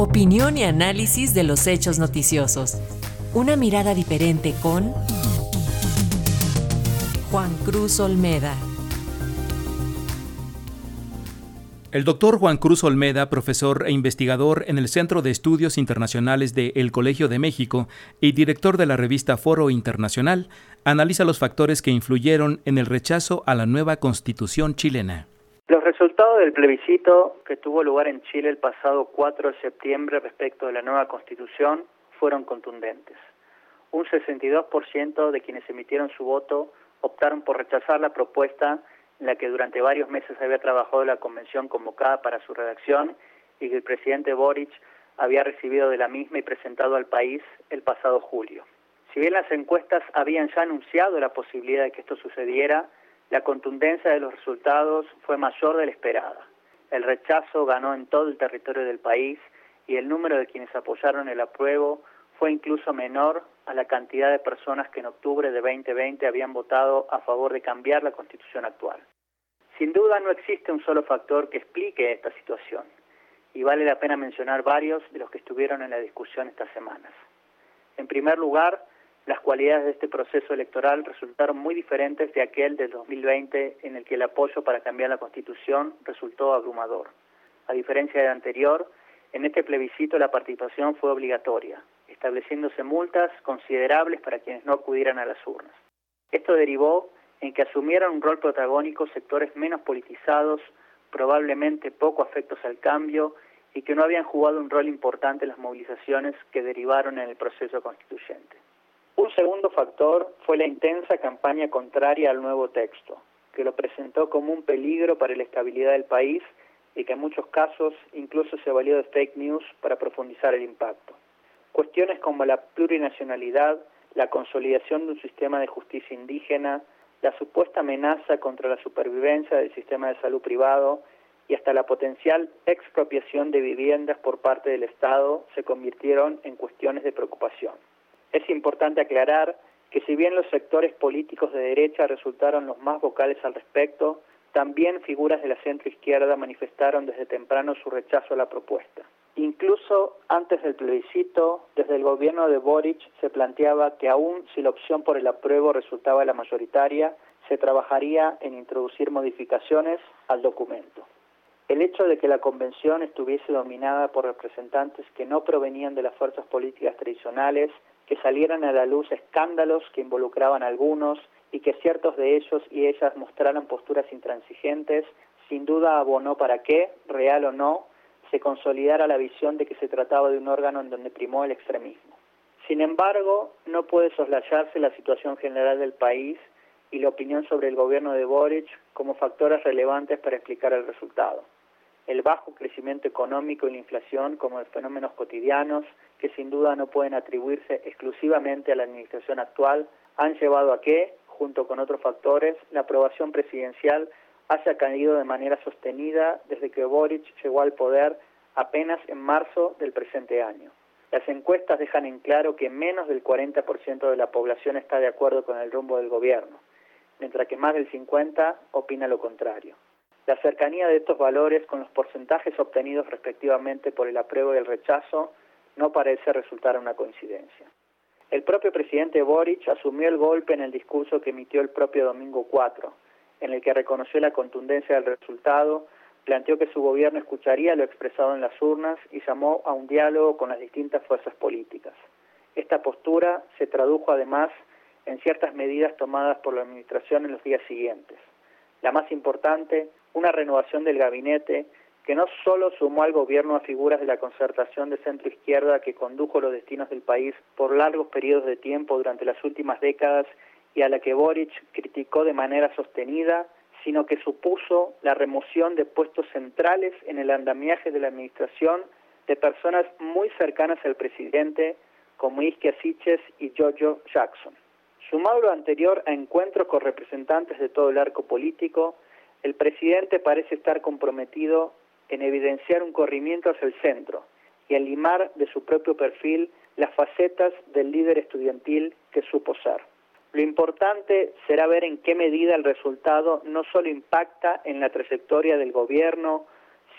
Opinión y análisis de los hechos noticiosos. Una mirada diferente con Juan Cruz Olmeda. El doctor Juan Cruz Olmeda, profesor e investigador en el Centro de Estudios Internacionales de El Colegio de México y director de la revista Foro Internacional, analiza los factores que influyeron en el rechazo a la nueva constitución chilena. Los resultados del plebiscito que tuvo lugar en Chile el pasado 4 de septiembre respecto de la nueva constitución fueron contundentes. Un 62% de quienes emitieron su voto optaron por rechazar la propuesta en la que durante varios meses había trabajado la convención convocada para su redacción y que el presidente Boric había recibido de la misma y presentado al país el pasado julio. Si bien las encuestas habían ya anunciado la posibilidad de que esto sucediera, la contundencia de los resultados fue mayor de la esperada. El rechazo ganó en todo el territorio del país y el número de quienes apoyaron el apruebo fue incluso menor a la cantidad de personas que en octubre de 2020 habían votado a favor de cambiar la constitución actual. Sin duda no existe un solo factor que explique esta situación y vale la pena mencionar varios de los que estuvieron en la discusión estas semanas. En primer lugar, las cualidades de este proceso electoral resultaron muy diferentes de aquel del 2020 en el que el apoyo para cambiar la Constitución resultó abrumador. A diferencia del anterior, en este plebiscito la participación fue obligatoria, estableciéndose multas considerables para quienes no acudieran a las urnas. Esto derivó en que asumieran un rol protagónico sectores menos politizados, probablemente poco afectos al cambio y que no habían jugado un rol importante en las movilizaciones que derivaron en el proceso constituyente. Un segundo factor fue la intensa campaña contraria al nuevo texto, que lo presentó como un peligro para la estabilidad del país y que en muchos casos incluso se valió de fake news para profundizar el impacto. Cuestiones como la plurinacionalidad, la consolidación de un sistema de justicia indígena, la supuesta amenaza contra la supervivencia del sistema de salud privado y hasta la potencial expropiación de viviendas por parte del Estado se convirtieron en cuestiones de preocupación. Es importante aclarar que si bien los sectores políticos de derecha resultaron los más vocales al respecto, también figuras de la centroizquierda manifestaron desde temprano su rechazo a la propuesta. Incluso antes del plebiscito, desde el gobierno de Boric se planteaba que aún si la opción por el apruebo resultaba la mayoritaria, se trabajaría en introducir modificaciones al documento. El hecho de que la convención estuviese dominada por representantes que no provenían de las fuerzas políticas tradicionales que salieran a la luz escándalos que involucraban a algunos y que ciertos de ellos y ellas mostraran posturas intransigentes, sin duda abonó para que, real o no, se consolidara la visión de que se trataba de un órgano en donde primó el extremismo. Sin embargo, no puede soslayarse la situación general del país y la opinión sobre el gobierno de Boric como factores relevantes para explicar el resultado el bajo crecimiento económico y la inflación como fenómenos cotidianos que sin duda no pueden atribuirse exclusivamente a la administración actual, han llevado a que, junto con otros factores, la aprobación presidencial haya caído de manera sostenida desde que Boric llegó al poder apenas en marzo del presente año. Las encuestas dejan en claro que menos del 40% de la población está de acuerdo con el rumbo del gobierno, mientras que más del 50% opina lo contrario. La cercanía de estos valores con los porcentajes obtenidos respectivamente por el apruebo y el rechazo no parece resultar una coincidencia. El propio presidente Boric asumió el golpe en el discurso que emitió el propio domingo 4, en el que reconoció la contundencia del resultado, planteó que su gobierno escucharía lo expresado en las urnas y llamó a un diálogo con las distintas fuerzas políticas. Esta postura se tradujo además en ciertas medidas tomadas por la Administración en los días siguientes. La más importante una renovación del gabinete que no solo sumó al gobierno a figuras de la concertación de centro izquierda que condujo los destinos del país por largos periodos de tiempo durante las últimas décadas y a la que Boric criticó de manera sostenida, sino que supuso la remoción de puestos centrales en el andamiaje de la administración de personas muy cercanas al presidente como Isquia Siches y Jojo Jackson. Sumado lo anterior a encuentros con representantes de todo el arco político, el presidente parece estar comprometido en evidenciar un corrimiento hacia el centro y en limar de su propio perfil las facetas del líder estudiantil que supo ser. Lo importante será ver en qué medida el resultado no solo impacta en la trayectoria del gobierno,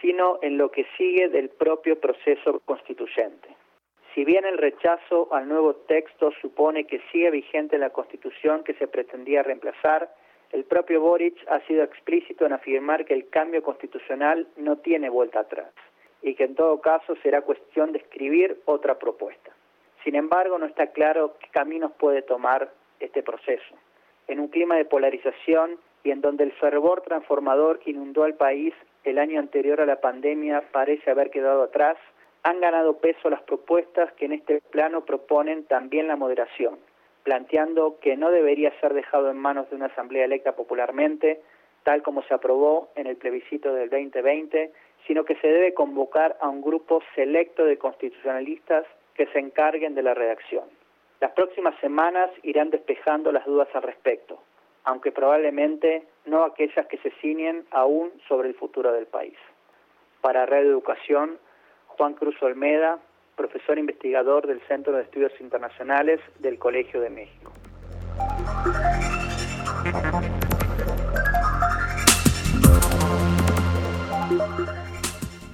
sino en lo que sigue del propio proceso constituyente. Si bien el rechazo al nuevo texto supone que sigue vigente la constitución que se pretendía reemplazar, el propio Boric ha sido explícito en afirmar que el cambio constitucional no tiene vuelta atrás y que en todo caso será cuestión de escribir otra propuesta. Sin embargo, no está claro qué caminos puede tomar este proceso. En un clima de polarización y en donde el fervor transformador que inundó al país el año anterior a la pandemia parece haber quedado atrás, han ganado peso las propuestas que en este plano proponen también la moderación, planteando que no debería ser dejado en manos de una asamblea electa popularmente, tal como se aprobó en el plebiscito del 2020, sino que se debe convocar a un grupo selecto de constitucionalistas que se encarguen de la redacción. Las próximas semanas irán despejando las dudas al respecto, aunque probablemente no aquellas que se ciñen aún sobre el futuro del país. Para Red Educación, Juan Cruz Olmeda, profesor investigador del Centro de Estudios Internacionales del Colegio de México.